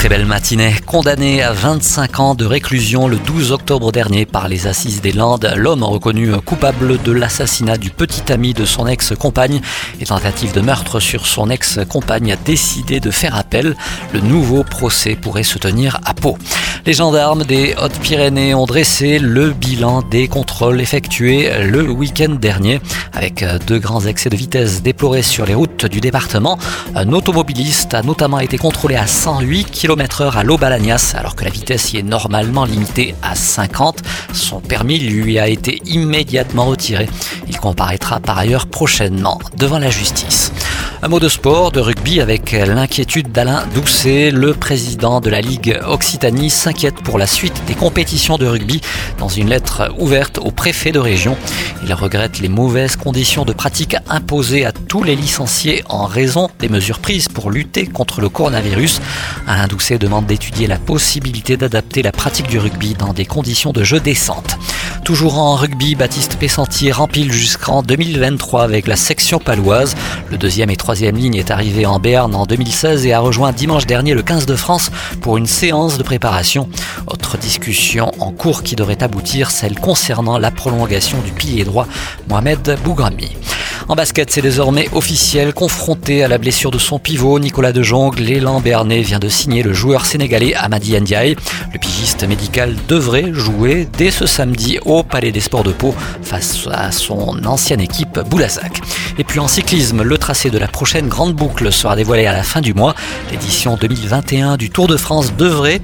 Très belle matinée. Condamné à 25 ans de réclusion le 12 octobre dernier par les assises des Landes, l'homme reconnu coupable de l'assassinat du petit ami de son ex-compagne et tentative de meurtre sur son ex-compagne a décidé de faire appel. Le nouveau procès pourrait se tenir à Pau. Les gendarmes des Hautes-Pyrénées ont dressé le bilan des contrôles effectués le week-end dernier avec deux grands excès de vitesse déplorés sur les routes du département. Un automobiliste a notamment été contrôlé à 108 km heure à l'Aubalagnas alors que la vitesse y est normalement limitée à 50. Son permis lui a été immédiatement retiré. Il comparaîtra par ailleurs prochainement devant la justice. Un mot de sport, de rugby avec l'inquiétude d'Alain Doucet. Le président de la Ligue Occitanie s'inquiète pour la suite des compétitions de rugby dans une lettre ouverte au préfet de région. Il regrette les mauvaises conditions de pratique imposées à tous les licenciés en raison des mesures prises pour lutter contre le coronavirus. Alain Doucet demande d'étudier la possibilité d'adapter la pratique du rugby dans des conditions de jeu décentes. Toujours en rugby, Baptiste Pessantier rempile jusqu'en 2023 avec la section paloise. Le deuxième et troisième ligne est arrivé en Béarn en 2016 et a rejoint dimanche dernier le 15 de France pour une séance de préparation. Autre discussion en cours qui devrait aboutir, celle concernant la prolongation du pilier droit Mohamed Bougrami. En basket, c'est désormais officiel. Confronté à la blessure de son pivot, Nicolas De Jong, l'élan béarnais vient de signer le joueur sénégalais Amadi Ndiaye. Pigiste médical devrait jouer dès ce samedi au Palais des Sports de Pau face à son ancienne équipe Boulazac. Et puis en cyclisme, le tracé de la prochaine grande boucle sera dévoilé à la fin du mois. L'édition 2021 du Tour de France devrait